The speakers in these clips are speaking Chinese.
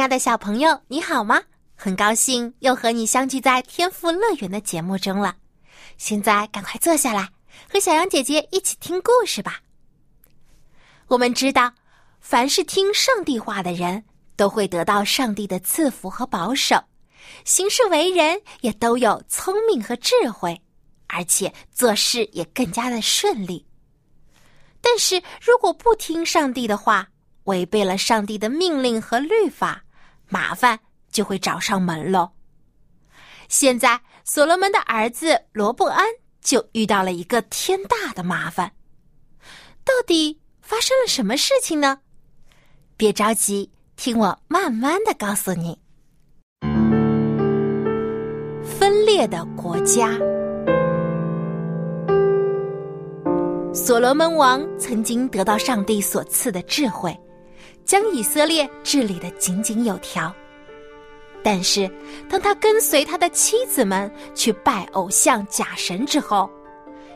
亲爱的小朋友，你好吗？很高兴又和你相聚在天赋乐园的节目中了。现在赶快坐下来，和小羊姐姐一起听故事吧。我们知道，凡是听上帝话的人，都会得到上帝的赐福和保守，行事为人也都有聪明和智慧，而且做事也更加的顺利。但是如果不听上帝的话，违背了上帝的命令和律法，麻烦就会找上门喽。现在，所罗门的儿子罗布安就遇到了一个天大的麻烦。到底发生了什么事情呢？别着急，听我慢慢的告诉你。分裂的国家。所罗门王曾经得到上帝所赐的智慧。将以色列治理的井井有条，但是当他跟随他的妻子们去拜偶像假神之后，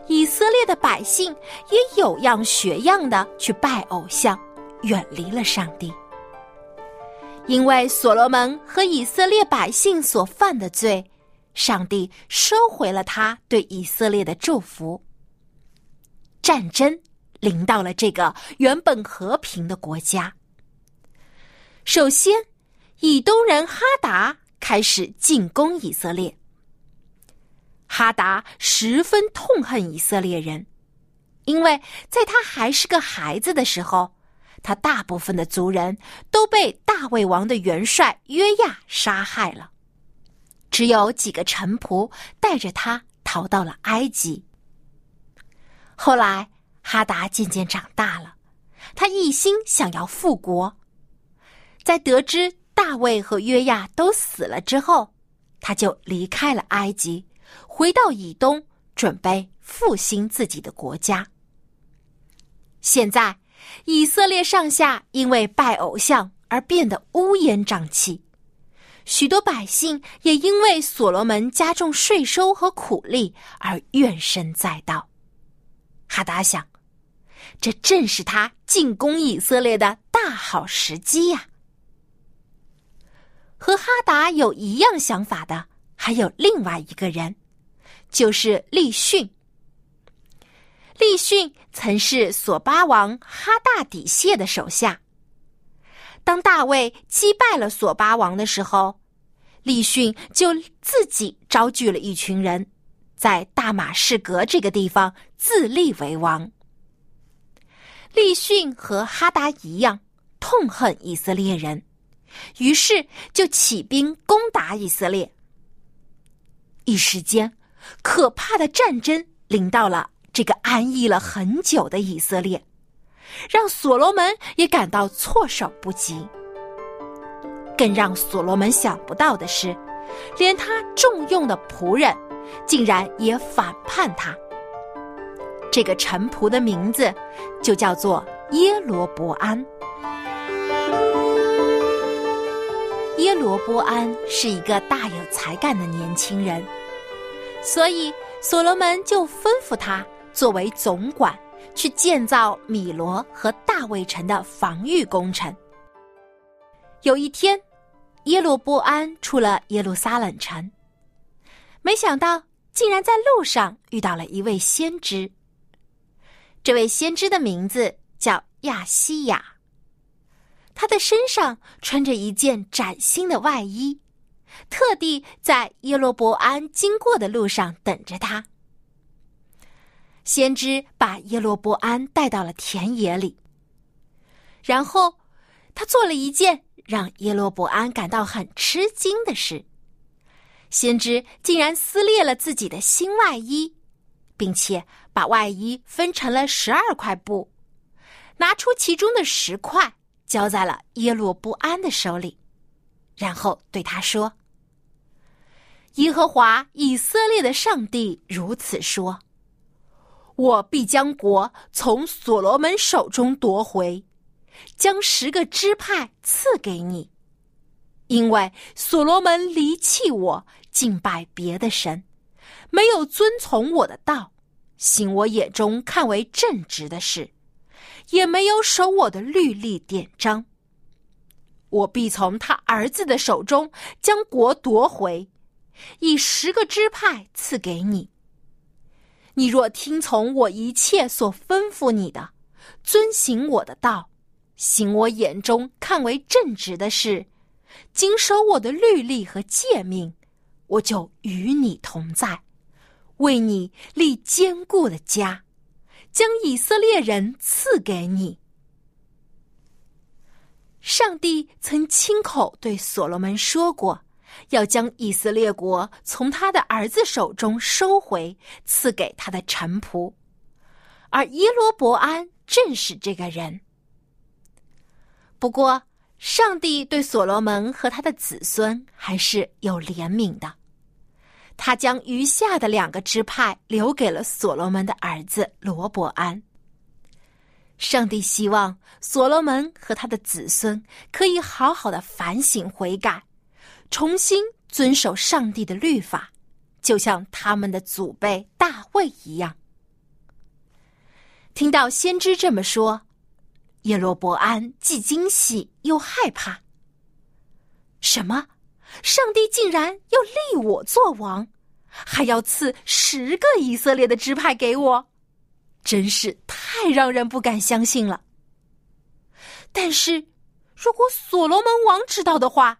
以色列的百姓也有样学样的去拜偶像，远离了上帝。因为所罗门和以色列百姓所犯的罪，上帝收回了他对以色列的祝福。战争临到了这个原本和平的国家。首先，以东人哈达开始进攻以色列。哈达十分痛恨以色列人，因为在他还是个孩子的时候，他大部分的族人都被大卫王的元帅约亚杀害了，只有几个臣仆带着他逃到了埃及。后来，哈达渐渐长大了，他一心想要复国。在得知大卫和约亚都死了之后，他就离开了埃及，回到以东，准备复兴自己的国家。现在，以色列上下因为拜偶像而变得乌烟瘴气，许多百姓也因为所罗门加重税收和苦力而怨声载道。哈达想，这正是他进攻以色列的大好时机呀。和哈达有一样想法的还有另外一个人，就是利逊。利逊曾是索巴王哈大底谢的手下。当大卫击败了索巴王的时候，利逊就自己招聚了一群人，在大马士革这个地方自立为王。利逊和哈达一样，痛恨以色列人。于是就起兵攻打以色列。一时间，可怕的战争临到了这个安逸了很久的以色列，让所罗门也感到措手不及。更让所罗门想不到的是，连他重用的仆人，竟然也反叛他。这个臣仆的名字就叫做耶罗伯安。耶罗波安是一个大有才干的年轻人，所以所罗门就吩咐他作为总管去建造米罗和大卫城的防御工程。有一天，耶罗波安出了耶路撒冷城，没想到竟然在路上遇到了一位先知。这位先知的名字叫亚西亚。他的身上穿着一件崭新的外衣，特地在耶罗伯安经过的路上等着他。先知把耶罗伯安带到了田野里，然后他做了一件让耶罗伯安感到很吃惊的事：先知竟然撕裂了自己的新外衣，并且把外衣分成了十二块布，拿出其中的十块。交在了耶路不安的手里，然后对他说：“耶和华以色列的上帝如此说：我必将国从所罗门手中夺回，将十个支派赐给你，因为所罗门离弃我，敬拜别的神，没有遵从我的道，行我眼中看为正直的事。”也没有守我的律例典章。我必从他儿子的手中将国夺回，以十个支派赐给你。你若听从我一切所吩咐你的，遵行我的道，行我眼中看为正直的事，谨守我的律例和诫命，我就与你同在，为你立坚固的家。将以色列人赐给你。上帝曾亲口对所罗门说过，要将以色列国从他的儿子手中收回，赐给他的臣仆，而耶罗伯安正是这个人。不过，上帝对所罗门和他的子孙还是有怜悯的。他将余下的两个支派留给了所罗门的儿子罗伯安。上帝希望所罗门和他的子孙可以好好的反省悔改，重新遵守上帝的律法，就像他们的祖辈大卫一样。听到先知这么说，耶罗伯安既惊喜又害怕。什么？上帝竟然要立我做王，还要赐十个以色列的支派给我，真是太让人不敢相信了。但是，如果所罗门王知道的话，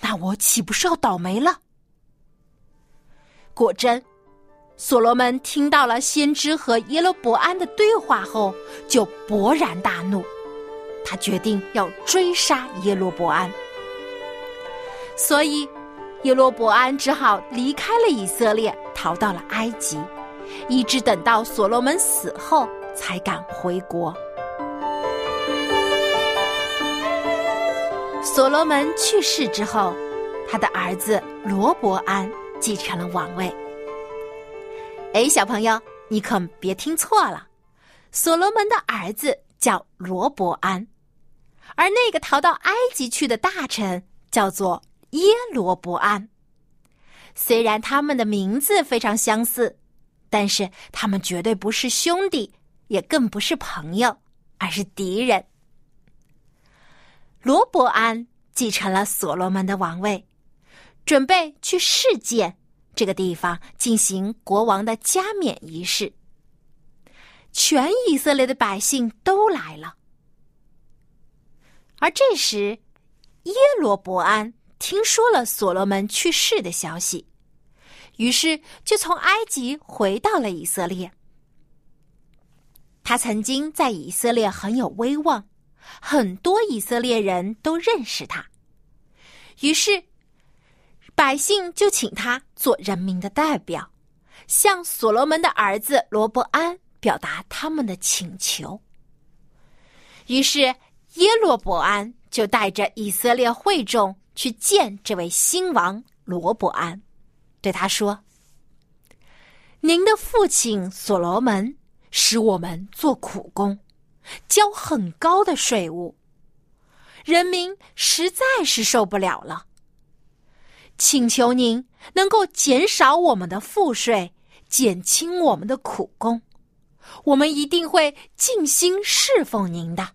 那我岂不是要倒霉了？果真，所罗门听到了先知和耶罗伯安的对话后，就勃然大怒，他决定要追杀耶罗伯安。所以，耶罗伯安只好离开了以色列，逃到了埃及，一直等到所罗门死后才敢回国。所罗门去世之后，他的儿子罗伯安继承了王位。哎，小朋友，你可别听错了，所罗门的儿子叫罗伯安，而那个逃到埃及去的大臣叫做。耶罗伯安，虽然他们的名字非常相似，但是他们绝对不是兄弟，也更不是朋友，而是敌人。罗伯安继承了所罗门的王位，准备去世界这个地方进行国王的加冕仪式。全以色列的百姓都来了，而这时耶罗伯安。听说了所罗门去世的消息，于是就从埃及回到了以色列。他曾经在以色列很有威望，很多以色列人都认识他。于是，百姓就请他做人民的代表，向所罗门的儿子罗伯安表达他们的请求。于是，耶罗伯安就带着以色列会众。去见这位新王罗伯安，对他说：“您的父亲所罗门使我们做苦工，交很高的税务，人民实在是受不了了。请求您能够减少我们的赋税，减轻我们的苦工，我们一定会尽心侍奉您的。”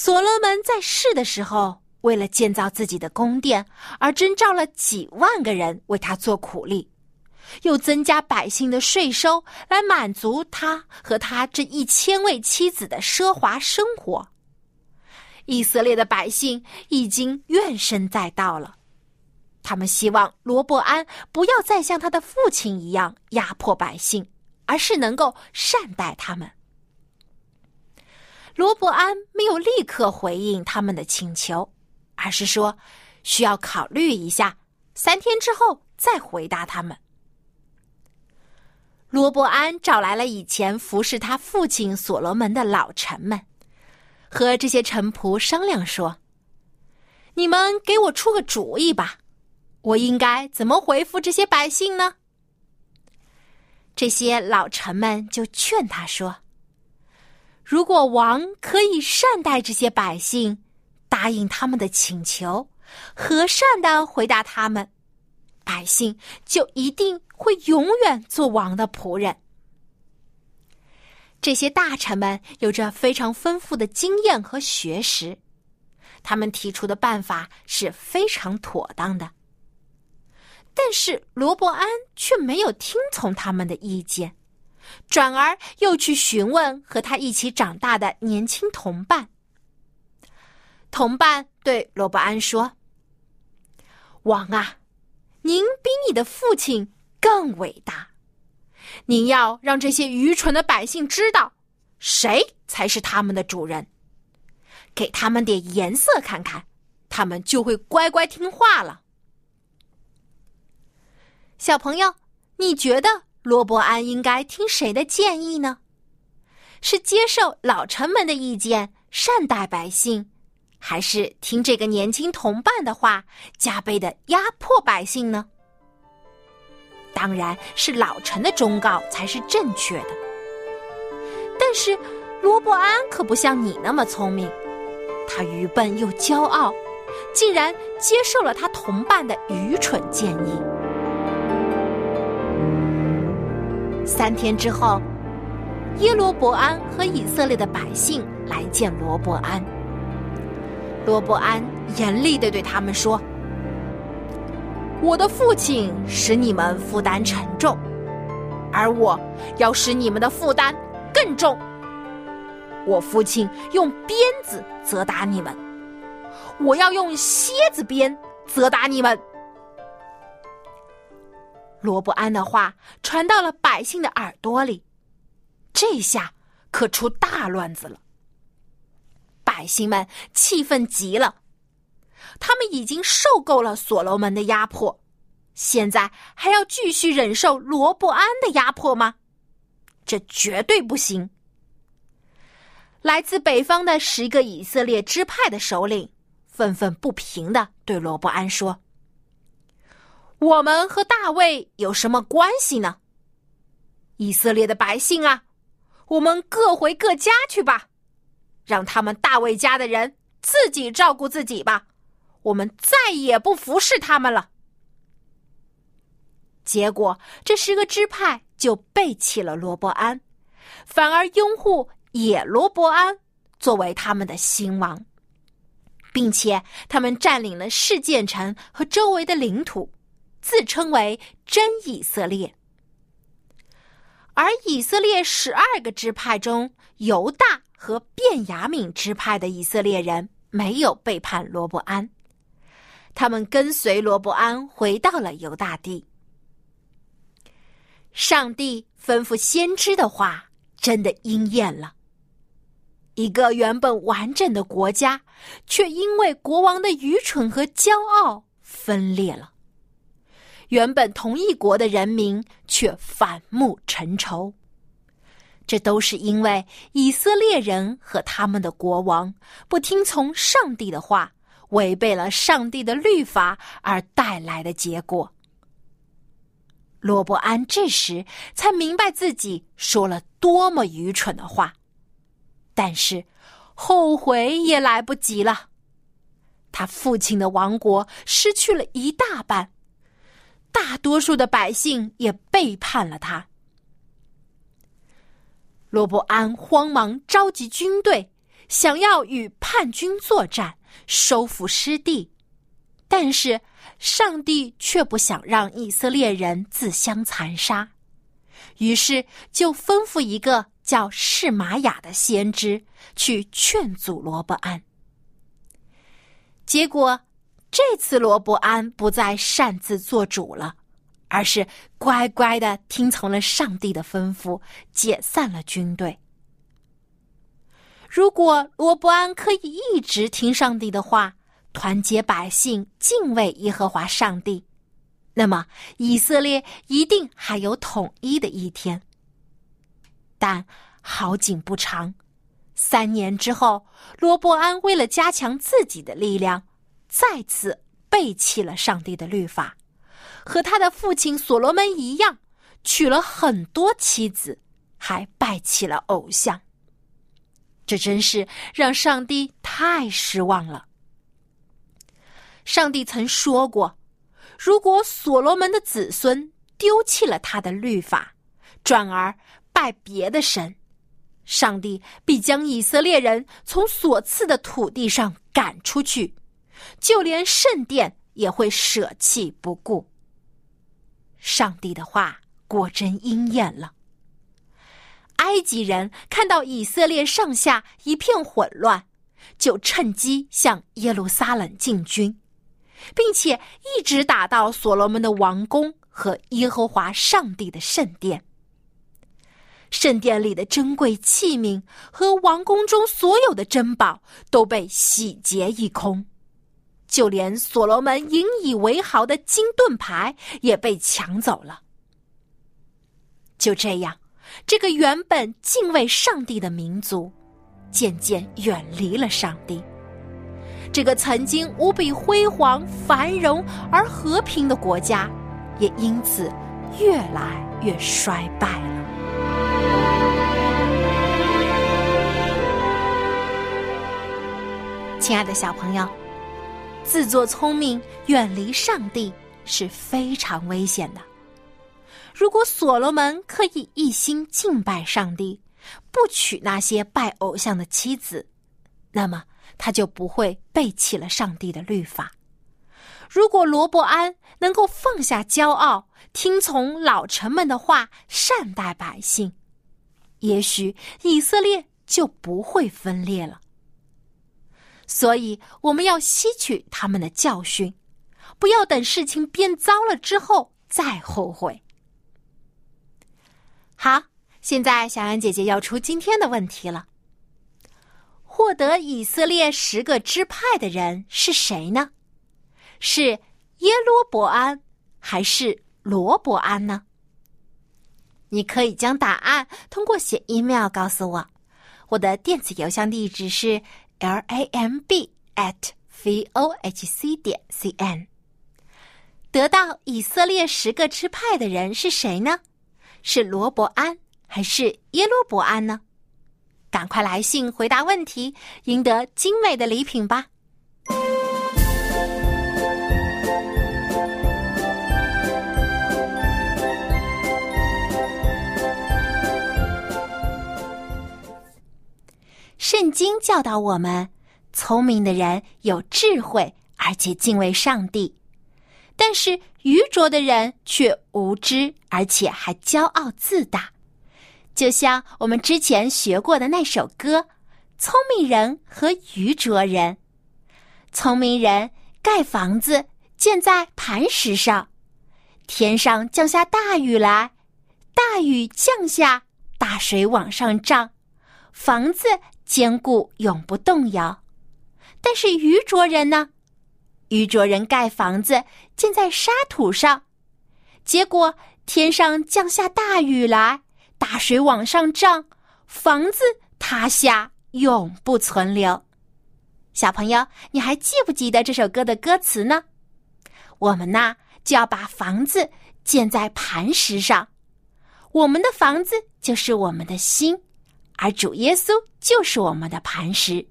所罗门在世的时候，为了建造自己的宫殿，而征召了几万个人为他做苦力，又增加百姓的税收，来满足他和他这一千位妻子的奢华生活。以色列的百姓已经怨声载道了，他们希望罗伯安不要再像他的父亲一样压迫百姓，而是能够善待他们。罗伯安没有立刻回应他们的请求，而是说需要考虑一下，三天之后再回答他们。罗伯安找来了以前服侍他父亲所罗门的老臣们，和这些臣仆商量说：“你们给我出个主意吧，我应该怎么回复这些百姓呢？”这些老臣们就劝他说：“如果王可以善待这些百姓，答应他们的请求，和善的回答他们。”百姓就一定会永远做王的仆人。这些大臣们有着非常丰富的经验和学识，他们提出的办法是非常妥当的。但是罗伯安却没有听从他们的意见，转而又去询问和他一起长大的年轻同伴。同伴对罗伯安说：“王啊！”您比你的父亲更伟大。您要让这些愚蠢的百姓知道，谁才是他们的主人。给他们点颜色看看，他们就会乖乖听话了。小朋友，你觉得罗伯安应该听谁的建议呢？是接受老臣们的意见，善待百姓？还是听这个年轻同伴的话，加倍的压迫百姓呢？当然是老臣的忠告才是正确的。但是罗伯安可不像你那么聪明，他愚笨又骄傲，竟然接受了他同伴的愚蠢建议。三天之后，耶罗伯安和以色列的百姓来见罗伯安。罗伯安严厉的对他们说：“我的父亲使你们负担沉重，而我要使你们的负担更重。我父亲用鞭子责打你们，我要用蝎子鞭责打你们。”罗伯安的话传到了百姓的耳朵里，这下可出大乱子了。百姓们气愤极了，他们已经受够了所罗门的压迫，现在还要继续忍受罗伯安的压迫吗？这绝对不行！来自北方的十个以色列支派的首领愤愤不平的对罗伯安说：“我们和大卫有什么关系呢？以色列的百姓啊，我们各回各家去吧。”让他们大卫家的人自己照顾自己吧，我们再也不服侍他们了。结果，这十个支派就背弃了罗伯安，反而拥护野罗伯安作为他们的新王，并且他们占领了事件城和周围的领土，自称为真以色列。而以色列十二个支派中，犹大。和便雅敏支派的以色列人没有背叛罗伯安，他们跟随罗伯安回到了犹大地。上帝吩咐先知的话真的应验了。一个原本完整的国家，却因为国王的愚蠢和骄傲分裂了；原本同一国的人民却反目成仇。这都是因为以色列人和他们的国王不听从上帝的话，违背了上帝的律法而带来的结果。罗伯安这时才明白自己说了多么愚蠢的话，但是后悔也来不及了。他父亲的王国失去了一大半，大多数的百姓也背叛了他。罗伯安慌忙召集军队，想要与叛军作战，收复失地。但是上帝却不想让以色列人自相残杀，于是就吩咐一个叫释玛雅的先知去劝阻罗伯安。结果这次罗伯安不再擅自做主了。而是乖乖的听从了上帝的吩咐，解散了军队。如果罗伯安可以一直听上帝的话，团结百姓，敬畏耶和华上帝，那么以色列一定还有统一的一天。但好景不长，三年之后，罗伯安为了加强自己的力量，再次背弃了上帝的律法，和他的父亲所罗门一样，娶了很多妻子，还拜起了偶像。这真是让上帝太失望了。上帝曾说过，如果所罗门的子孙丢弃了他的律法，转而拜别的神，上帝必将以色列人从所赐的土地上赶出去，就连圣殿也会舍弃不顾。上帝的话果真应验了。埃及人看到以色列上下一片混乱，就趁机向耶路撒冷进军，并且一直打到所罗门的王宫和耶和华上帝的圣殿。圣殿里的珍贵器皿和王宫中所有的珍宝都被洗劫一空，就连所罗门引以为豪的金盾牌也被抢走了。就这样。这个原本敬畏上帝的民族，渐渐远离了上帝。这个曾经无比辉煌、繁荣而和平的国家，也因此越来越衰败了。亲爱的小朋友，自作聪明、远离上帝是非常危险的。如果所罗门可以一心敬拜上帝，不娶那些拜偶像的妻子，那么他就不会背弃了上帝的律法。如果罗伯安能够放下骄傲，听从老臣们的话，善待百姓，也许以色列就不会分裂了。所以，我们要吸取他们的教训，不要等事情变糟了之后再后悔。好，现在小安姐姐要出今天的问题了。获得以色列十个支派的人是谁呢？是耶罗伯安还是罗伯安呢？你可以将答案通过写 email 告诉我，我的电子邮箱地址是 l a m b at v o h c 点 c n。得到以色列十个支派的人是谁呢？是罗伯安还是耶罗伯安呢？赶快来信回答问题，赢得精美的礼品吧！圣经教导我们，聪明的人有智慧，而且敬畏上帝。但是愚拙的人却无知，而且还骄傲自大，就像我们之前学过的那首歌《聪明人和愚拙人》。聪明人盖房子建在磐石上，天上降下大雨来，大雨降下，大水往上涨，房子坚固永不动摇。但是愚拙人呢？愚拙人盖房子建在沙土上，结果天上降下大雨来，大水往上涨，房子塌下，永不存留。小朋友，你还记不记得这首歌的歌词呢？我们呐就要把房子建在磐石上，我们的房子就是我们的心，而主耶稣就是我们的磐石。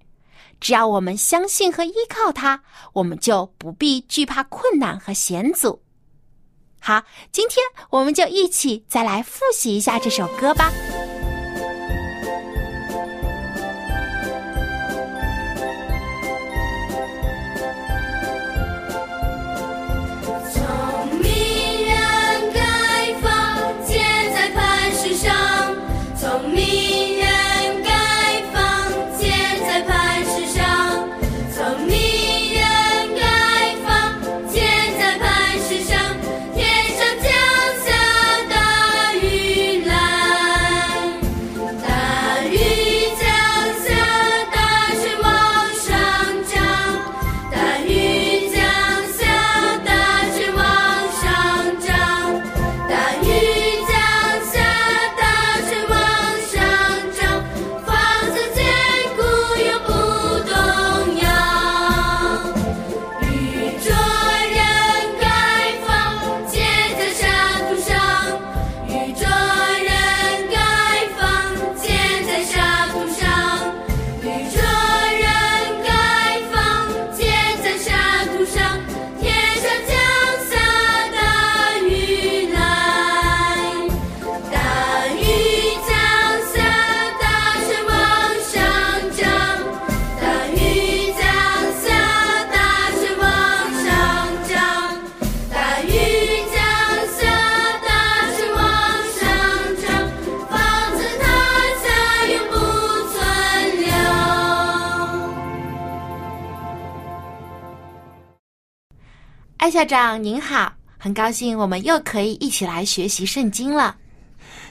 只要我们相信和依靠他，我们就不必惧怕困难和险阻。好，今天我们就一起再来复习一下这首歌吧。艾校长您好，很高兴我们又可以一起来学习圣经了。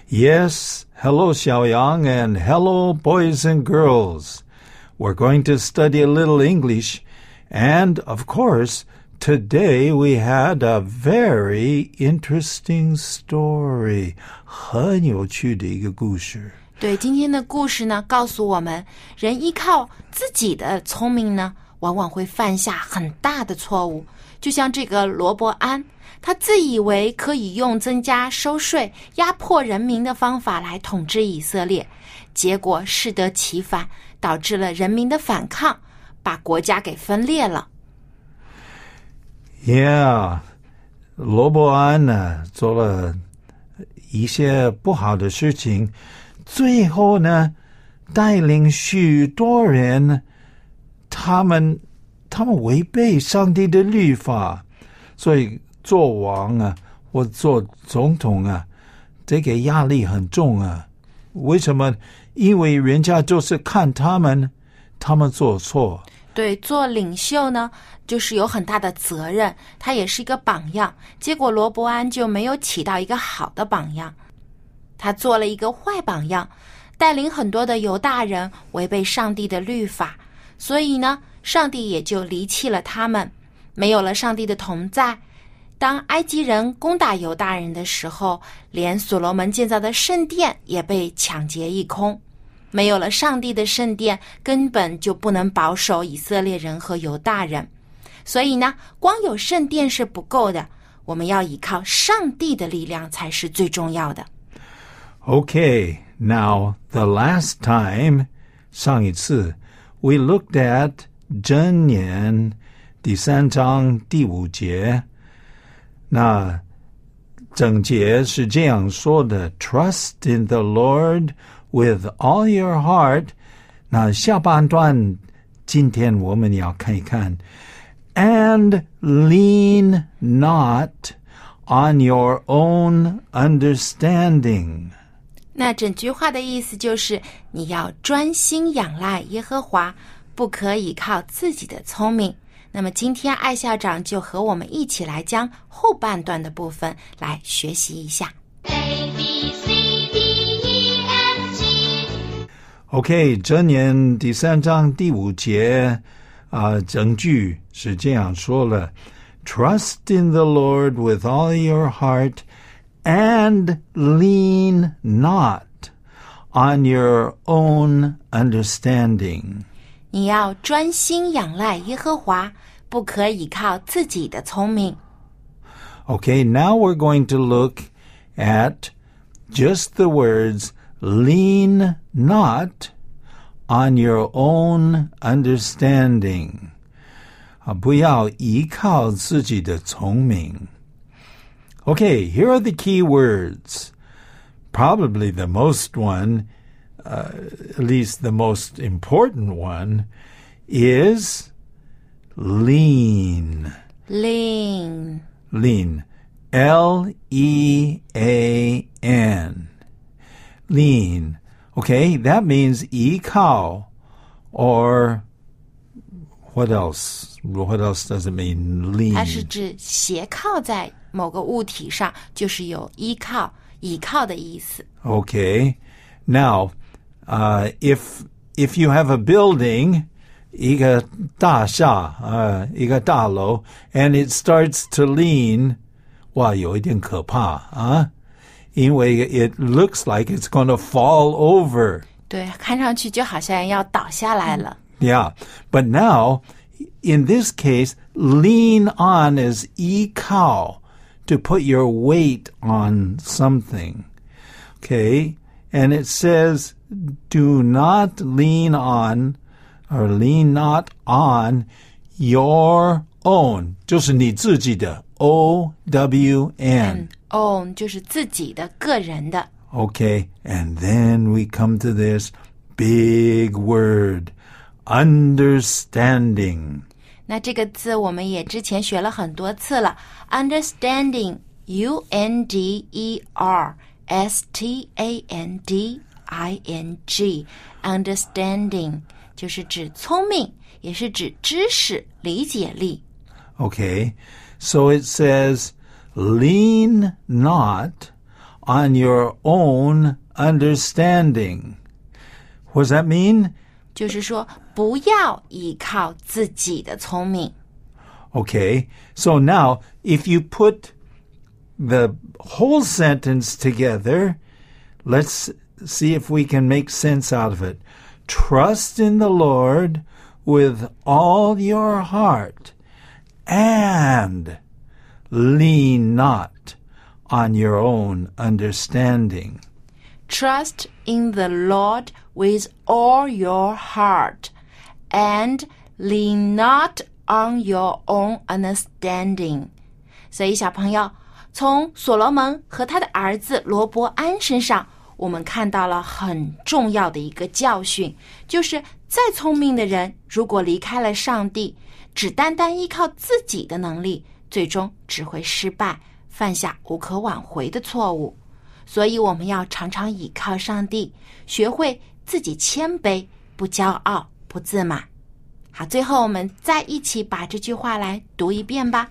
Yes, hello, Xiaoyang, and hello, boys and girls. We're going to study a little English, and of course, today we had a very interesting story. 很有趣的一个故事。对，今天的故事呢，告诉我们，人依靠自己的聪明呢， 往往会犯下很大的错误。就像这个罗伯安，他自以为可以用增加收税、压迫人民的方法来统治以色列，结果适得其反，导致了人民的反抗，把国家给分裂了。Yeah，罗伯安呢做了一些不好的事情，最后呢带领许多人，他们他们违背上帝的律法，所以做王啊或做总统啊，这个压力很重啊。为什么？因为人家就是看他们，他们做错。对，做领袖呢，就是有很大的责任，他也是一个榜样。结果罗伯安就没有起到一个好的榜样，他做了一个坏榜样，带领很多的犹大人违背上帝的律法，所以呢，上帝也就离弃了他们，没有了上帝的同在。当埃及人攻打犹大人的时候，连所罗门建造的圣殿也被抢劫一空。没有了上帝的圣殿，根本就不能保守以色列人和犹大人。所以呢，光有圣殿是不够的，我们要依靠上帝的力量才是最重要的。Okay, now the last time, 上一次 we looked at 箴言第三章第五节。那整节是这样说的：Trust in the Lord with all your heart。那下半段，今天我们要看一看，and lean not on your own understanding。 那整句话的意思就是，你要专心仰赖耶和华，不可以靠自己的聪明。那么今天艾校长就和我们一起来将后半段的部分来学习一下。A B C D E F G OK，箴言第三章第五节啊、整句是这样说了：Trust in the Lord with all your heart, and lean not on your own understanding。你要专心仰赖耶和华，不可以靠自己的聪明。 Okay, now we're going to look at just the words lean not on your own understanding. 啊，不要依靠自己的聪明。 Okay, here are the key words. Probably the most one, uh, at least the most important one, is lean. lean lean. L E A N. Lean. Okay, that means 依靠 or what else? What else does it mean? 它是 Lean. 指斜靠在 某个物体上，就是有依靠、倚靠的意思。 Okay. Now, uh, if if you have a building, 一个大厦，呃，一个大楼, and it starts to lean, 哇，有一点可怕啊，因为 it looks like it's going to fall over. 对，看上去就好像要倒下来了。 Yeah. But now, in this case, lean on is 依靠 to put your weight on something. Okay? And it says, do not lean on or lean not on your own. 就是你自己的 O W N. own 就是自己的、个人的。 Okay, and then we come to this big word, understanding. 那这个字我们也之前学了很多次了，understanding，U N D E R S T A N D I N G，understanding 就是指聪明，也是指知识、理解力。 Okay, So it says, lean not on your own understanding. What does that mean? 就是说不要依靠自己的聪明。 Okay, so now if you put the whole sentence together, let's see if we can make sense out of it. Trust in the Lord with all your heart and lean not on your own understanding. Trust in the Lord with all your heart, and lean not on your own understanding. 所以，小朋友，从所罗门和他的儿子罗伯安身上，我们看到了很重要的一个教训，就是再聪明的人，如果离开了上帝，只单单依靠自己的能力，最终只会失败，犯下无可挽回的错误。所以我们要常常倚靠上帝，学会自己谦卑，不骄傲，不自满。好，最后我们再一起把这句话来读一遍吧。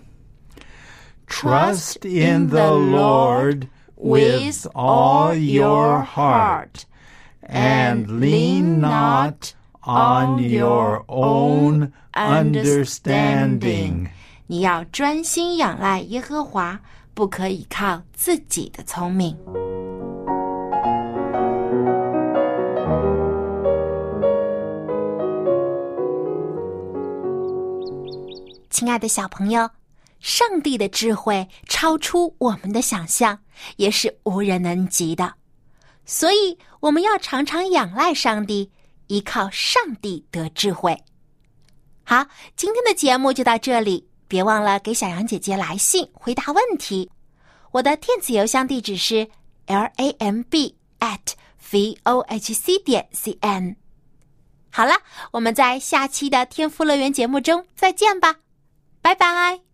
Trust in the Lord with all your heart and lean not on your own understanding. 你要专心仰赖耶和华，不可以靠自己的聪明。亲爱的小朋友，上帝的智慧超出我们的想象，也是无人能及的。所以，我们要常常仰赖上帝，依靠上帝得智慧。好，今天的节目就到这里，别忘了给小羊姐姐来信回答问题。我的电子邮箱地址是 l a m b at v o h c 点 c n。好了，我们在下期的天赋乐园节目中再见吧，拜拜。